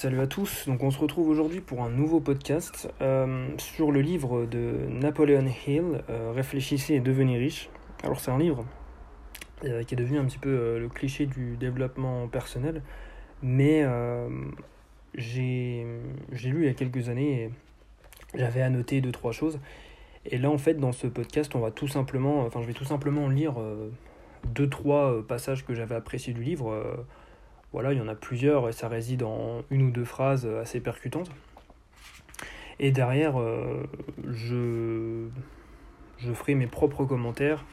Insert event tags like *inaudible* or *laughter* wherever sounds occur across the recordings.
Salut à tous, donc on se retrouve aujourd'hui pour un nouveau podcast euh, sur le livre de Napoleon Hill, euh, Réfléchissez et devenez riche. Alors c'est un livre euh, qui est devenu un petit peu le cliché du développement personnel, mais j'ai lu il y a quelques années et j'avais annoté deux trois choses. Et là en fait dans ce podcast on va tout simplement, enfin je vais tout simplement lire deux trois passages que j'avais appréciés du livre voilà, il y en a plusieurs et ça réside en une ou deux phrases assez percutantes. Et derrière, euh, je, ferai mes propres commentaires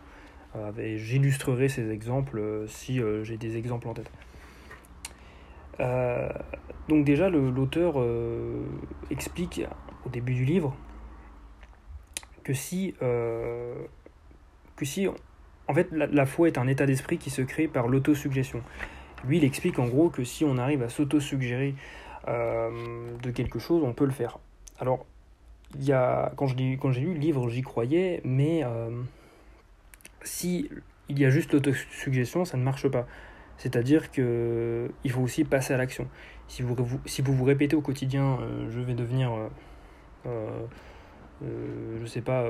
euh, et j'illustrerai ces exemples euh, si j'ai des exemples en tête. donc déjà, l'auteur explique au début du livre que si, en fait, la foi est un état d'esprit qui se crée par l'autosuggestion. Lui, il explique en gros que si on arrive à s'auto-suggérer euh, de quelque chose, on peut le faire. Alors, il y a, quand, j'ai lu le livre, j'y croyais, mais euh, si il y a juste l'autosuggestion, ça ne marche pas. C'est-à-dire qu'il faut aussi passer à l'action. Si vous, si vous vous répétez au quotidien, euh, je vais devenir, je sais pas,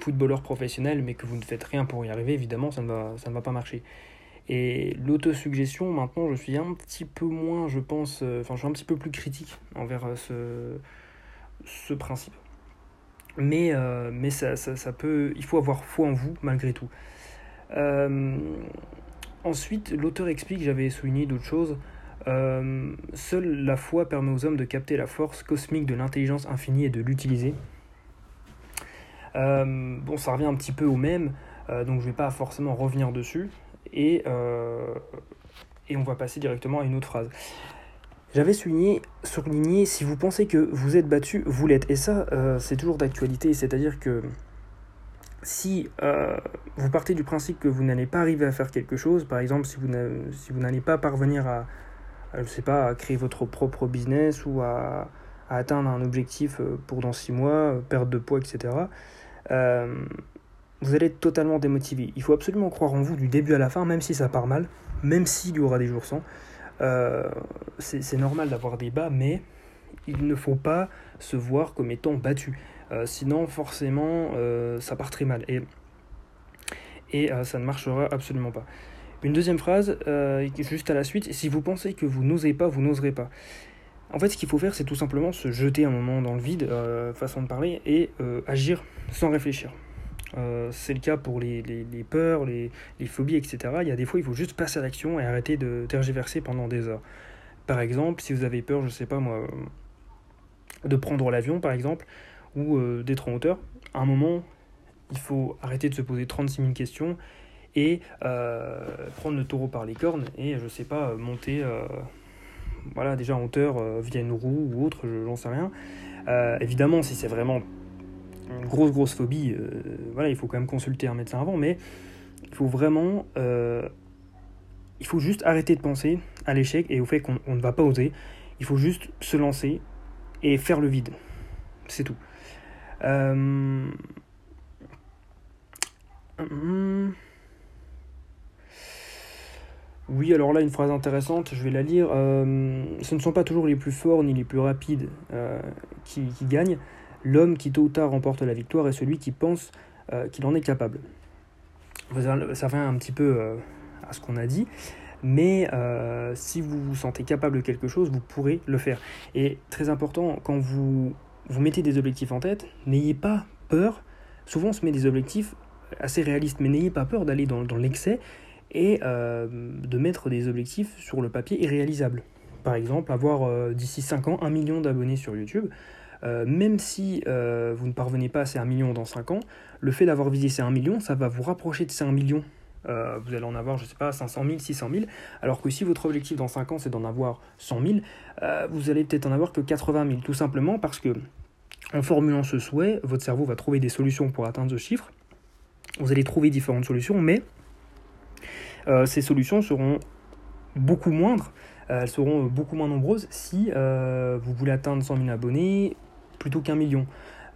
footballeur professionnel, mais que vous ne faites rien pour y arriver, évidemment, ça ne va, ça ne va pas marcher. Et l'autosuggestion, maintenant, je suis un petit peu moins, je pense, euh, enfin, je suis un petit peu plus critique envers euh, ce, ce principe. Mais, euh, mais ça, ça, ça, peut, il faut avoir foi en vous, malgré tout. ensuite, l'auteur explique, j'avais souligné d'autres choses, seule la foi permet aux hommes de capter la force cosmique de l'intelligence infinie et de l'utiliser. bon, ça revient un petit peu au même, donc je ne vais pas forcément revenir dessus et, euh, et on va passer directement à une autre phrase. J'avais souligné, si vous pensez que vous êtes battu, vous l'êtes. Et ça, euh, c'est toujours d'actualité, c'est-à-dire que si euh, vous partez du principe que vous n'allez pas arriver à faire quelque chose, par exemple, si vous n'allez pas parvenir à, je sais pas, à créer votre propre business ou à, à atteindre un objectif pour dans six mois, perte de poids, etc., vous allez être totalement démotivé. Il faut absolument croire en vous du début à la fin, même si ça part mal, même s'il y aura des jours sans. Euh, c'est normal d'avoir des bas, mais il ne faut pas se voir comme étant battu. Euh, sinon, forcément, euh, ça part très mal. Et, et ça ne marchera absolument pas. Une deuxième phrase, juste à la suite, si vous pensez que vous n'osez pas, vous n'oserez pas. En fait, ce qu'il faut faire, c'est tout simplement se jeter un moment dans le vide, façon de parler, et agir sans réfléchir. Euh, c'est le cas pour les, peurs, les, phobies, etc. Il y a des fois, il faut juste passer à l'action et arrêter de tergiverser pendant des heures. Par exemple, si vous avez peur, je sais pas moi, de prendre l'avion, par exemple, ou euh, d'être en hauteur, à un moment, il faut arrêter de se poser 36 000 questions et euh, prendre le taureau par les cornes et, je sais pas, monter, voilà, déjà en hauteur via une roue ou autre, j'en sais rien. évidemment, si c'est vraiment grosse, grosse phobie, euh, voilà, il faut quand même consulter un médecin avant, mais il faut vraiment. Euh, il faut juste arrêter de penser à l'échec et au fait qu'on ne va pas oser. Il faut juste se lancer et faire le vide. C'est tout. Euh, hum. Oui, alors là, une phrase intéressante, je vais la lire. ce ne sont pas toujours les plus forts ni les plus rapides qui, gagnent, L'homme qui tôt ou tard remporte la victoire est celui qui pense euh, qu'il en est capable. Ça revient un petit peu euh, à ce qu'on a dit, mais euh, si vous vous sentez capable de quelque chose, vous pourrez le faire. Et très important, quand vous, mettez des objectifs en tête, n'ayez pas peur. Souvent, on se met des objectifs assez réalistes, mais n'ayez pas peur d'aller dans, dans l'excès et de mettre des objectifs sur le papier irréalisables. Par exemple, avoir d'ici 5 ans un million d'abonnés sur YouTube. Euh, même si euh, vous ne parvenez pas à ces 1 million dans 5 ans, le fait d'avoir visé ces 1 million, ça va vous rapprocher de ces 1 million. Euh, vous allez en avoir, je ne sais pas, 500 000, 600 000, alors que si votre objectif dans 5 ans c'est d'en avoir 100 000, vous allez peut-être en avoir que 80 000, tout simplement parce que en formulant ce souhait, votre cerveau va trouver des solutions pour atteindre ce chiffre. Vous allez trouver différentes solutions, mais ces solutions seront beaucoup moindres, elles seront beaucoup moins nombreuses si vous voulez atteindre 100 000 abonnés plutôt qu'un million.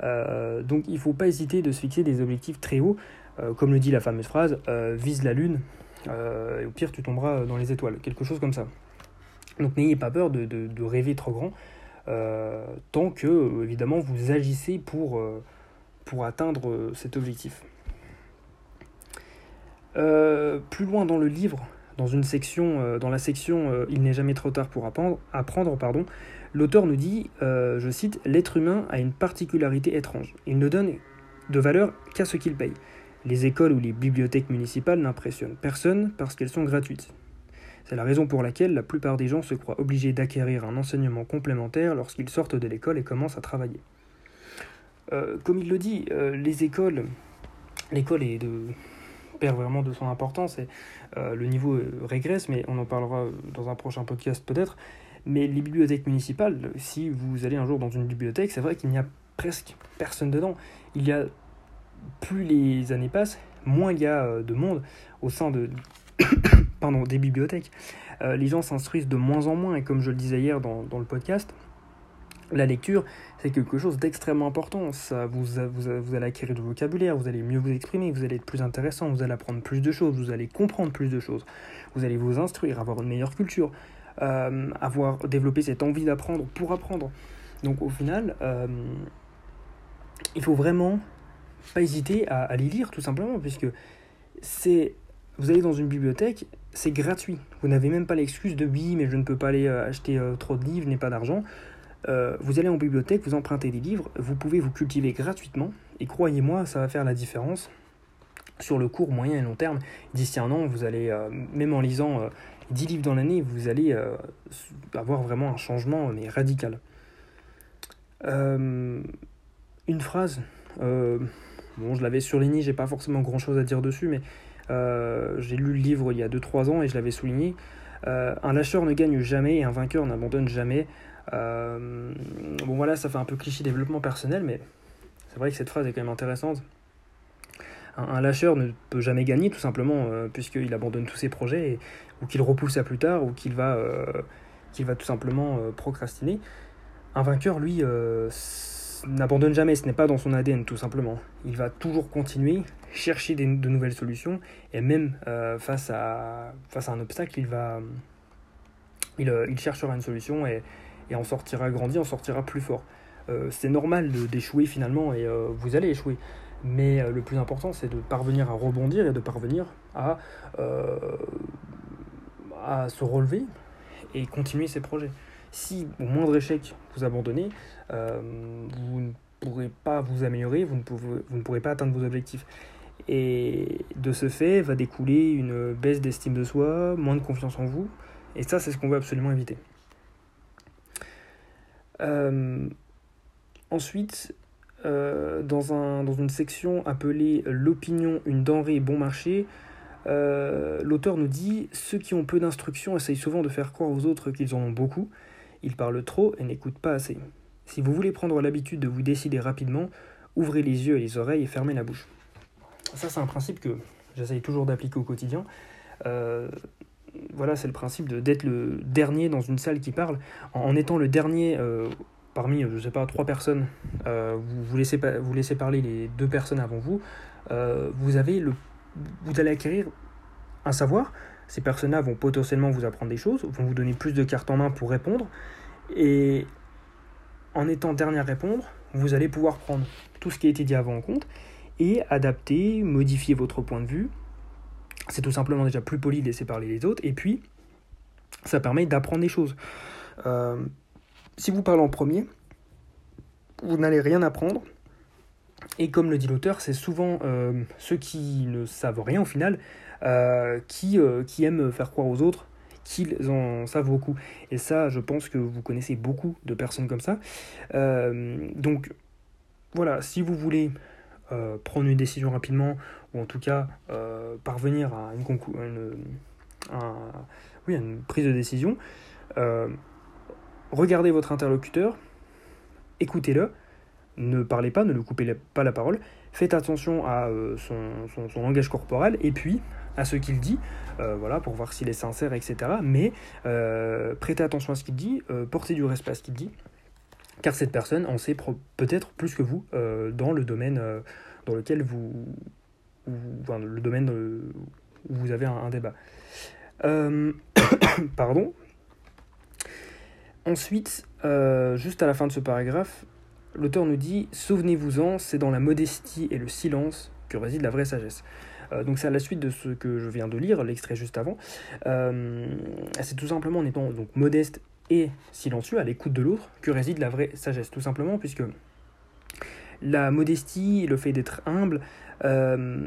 Euh, donc il ne faut pas hésiter de se fixer des objectifs très hauts, euh, comme le dit la fameuse phrase, euh, vise la lune, et au pire tu tomberas dans les étoiles, quelque chose comme ça. Donc n'ayez pas peur de, rêver trop grand, tant que, évidemment, vous agissez pour, pour atteindre cet objectif. plus loin dans le livre, dans, une section, dans la section Il n'est jamais trop tard pour apprendre, apprendre pardon, l'auteur nous dit, je cite, L'être humain a une particularité étrange. Il ne donne de valeur qu'à ce qu'il paye. Les écoles ou les bibliothèques municipales n'impressionnent personne parce qu'elles sont gratuites. C'est la raison pour laquelle la plupart des gens se croient obligés d'acquérir un enseignement complémentaire lorsqu'ils sortent de l'école et commencent à travailler. Euh, comme il le dit, euh, les écoles, l'école perd vraiment de son importance et euh, le niveau régresse, mais on en parlera dans un prochain podcast peut-être. Mais les bibliothèques municipales, si vous allez un jour dans une bibliothèque, c'est vrai qu'il n'y a presque personne dedans. Il y a plus les années passent, moins il y a euh, de monde au sein de, *coughs* pardon, des bibliothèques. Euh, les gens s'instruisent de moins en moins, et comme je le disais hier dans, dans le podcast, la lecture, c'est quelque chose d'extrêmement important. Ça, vous, vous, vous, allez acquérir du vocabulaire, vous allez mieux vous exprimer, vous allez être plus intéressant, vous allez apprendre plus de choses, vous allez comprendre plus de choses, vous allez vous instruire, avoir une meilleure culture, euh, avoir développé cette envie d'apprendre pour apprendre. Donc au final, il faut vraiment pas hésiter à, les lire tout simplement, puisque c'est vous allez dans une bibliothèque, c'est gratuit. Vous n'avez même pas l'excuse de oui, mais je ne peux pas aller euh, acheter euh, trop de livres, je n'ai pas d'argent. Euh, vous allez en bibliothèque, vous empruntez des livres, vous pouvez vous cultiver gratuitement, et croyez-moi, ça va faire la différence sur le court, moyen et long terme. D'ici un an, vous allez, même en lisant 10 livres dans l'année, vous allez avoir vraiment un changement mais radical. une phrase Bon, je l'avais surligné, j'ai pas forcément grand chose à dire dessus, mais euh, j'ai lu le livre il y a 2-3 ans et je l'avais souligné. Euh, un lâcheur ne gagne jamais et un vainqueur n'abandonne jamais. Euh, bon voilà, ça fait un peu cliché développement personnel, mais c'est vrai que cette phrase est quand même intéressante. Un, lâcheur ne peut jamais gagner tout simplement puisqu'il abandonne tous ses projets ou qu'il repousse à plus tard ou qu'il va, qu'il va tout simplement procrastiner. Un vainqueur, lui, n'abandonne jamais, ce n'est pas dans son ADN tout simplement. Il va toujours continuer, chercher de nouvelles solutions, et même euh, face, à, face à un obstacle, il, va, il, euh, il cherchera une solution et, et, en sortira grandi, en sortira plus fort. Euh, c'est normal d'échouer finalement, et vous allez échouer. Mais le plus important, c'est de parvenir à rebondir et de parvenir à, à se relever et continuer ses projets. Si au moindre échec vous abandonnez, euh, vous ne pourrez pas vous améliorer, vous ne, pouvez, vous ne pourrez pas atteindre vos objectifs. Et de ce fait va découler une baisse d'estime de soi, moins de confiance en vous, et ça c'est ce qu'on veut absolument éviter. Euh, ensuite, euh, dans, un, dans une section appelée L'opinion, une denrée bon marché, l'auteur nous dit Ceux qui ont peu d'instructions essayent souvent de faire croire aux autres qu'ils en ont beaucoup, il parle trop et n'écoute pas assez. Si vous voulez prendre l'habitude de vous décider rapidement, ouvrez les yeux et les oreilles et fermez la bouche. Ça, c'est un principe que j'essaye toujours d'appliquer au quotidien. Euh, voilà, c'est le principe d'être le dernier dans une salle qui parle. En, étant le dernier euh, parmi, je sais pas, trois personnes, euh, vous, laissez, parler les deux personnes avant vous, le, vous allez acquérir un savoir, ces personnes-là vont potentiellement vous apprendre des choses, vont vous donner plus de cartes en main pour répondre. Et en étant dernier à répondre, vous allez pouvoir prendre tout ce qui a été dit avant en compte et adapter, modifier votre point de vue. C'est tout simplement déjà plus poli de laisser parler les autres. Et puis, ça permet d'apprendre des choses. Euh, si vous parlez en premier, vous n'allez rien apprendre. Et comme le dit l'auteur, c'est souvent euh, ceux qui ne savent rien au final euh, qui, euh, qui aiment faire croire aux autres qu'ils en savent beaucoup. Et ça, je pense que vous connaissez beaucoup de personnes comme ça. Donc, voilà, si vous voulez prendre une décision rapidement, ou en tout cas parvenir à une, oui, une prise de décision, regardez votre interlocuteur, écoutez-le, ne parlez pas, ne lui coupez pas la parole, faites attention à son, son, langage corporel, et puis à ce qu'il dit, euh, voilà, pour voir s'il est sincère, etc. Mais euh, prêtez attention à ce qu'il dit, euh, portez du respect à ce qu'il dit, car cette personne en sait peut-être plus que vous dans le domaine dans lequel vous, enfin, le domaine où vous avez un, débat. *coughs* pardon. Ensuite, juste à la fin de ce paragraphe, l'auteur nous dit Souvenez-vous-en, c'est dans la modestie et le silence que réside la vraie sagesse. donc c'est à la suite de ce que je viens de lire, l'extrait juste avant. c'est tout simplement en étant donc modeste et silencieux, à l'écoute de l'autre, que réside la vraie sagesse. Tout simplement puisque la modestie, le fait d'être humble, euh,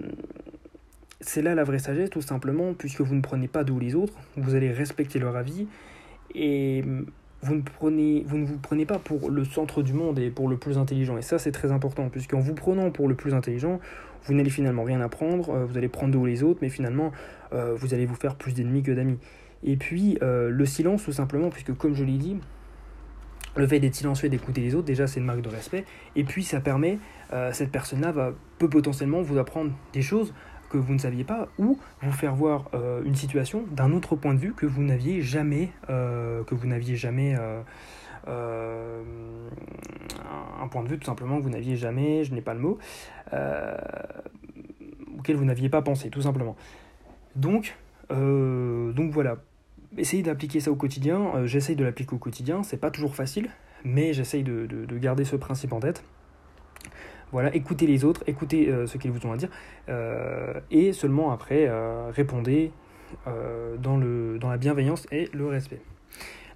c'est là la vraie sagesse, tout simplement, puisque vous ne prenez pas d'où les autres, vous allez respecter leur avis, et vous ne, prenez, vous ne vous prenez pas pour le centre du monde et pour le plus intelligent. Et ça, c'est très important, puisqu'en vous prenant pour le plus intelligent, vous n'allez finalement rien apprendre, euh, vous allez prendre d'où les autres, mais finalement, euh, vous allez vous faire plus d'ennemis que d'amis. Et puis, le silence, tout simplement, puisque comme je l'ai dit, le fait d'être silencieux et d'écouter les autres, déjà, c'est une marque de respect. Et puis, ça permet, euh, cette personne-là va, peut potentiellement vous apprendre des choses que vous ne saviez pas ou vous faire voir euh, une situation d'un autre point de vue que vous n'aviez jamais, euh, que vous n'aviez jamais, un point de vue tout simplement que vous n'aviez jamais, je n'ai pas le mot, auquel vous n'aviez pas pensé, tout simplement. Donc, donc voilà, essayez d'appliquer ça au quotidien. Euh, j'essaye de l'appliquer au quotidien. C'est pas toujours facile, mais j'essaye de, garder ce principe en tête. Voilà, écoutez les autres, écoutez euh, ce qu'ils vous ont à dire, euh, et seulement après, répondez dans, dans la bienveillance et le respect.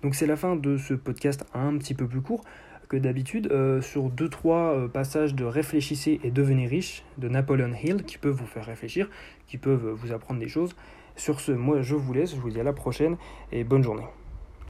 Donc c'est la fin de ce podcast un petit peu plus court que d'habitude, sur deux trois passages de Réfléchissez et devenez riche de Napoleon Hill qui peuvent vous faire réfléchir, qui peuvent vous apprendre des choses. Sur ce, moi je vous laisse, je vous dis à la prochaine et bonne journée.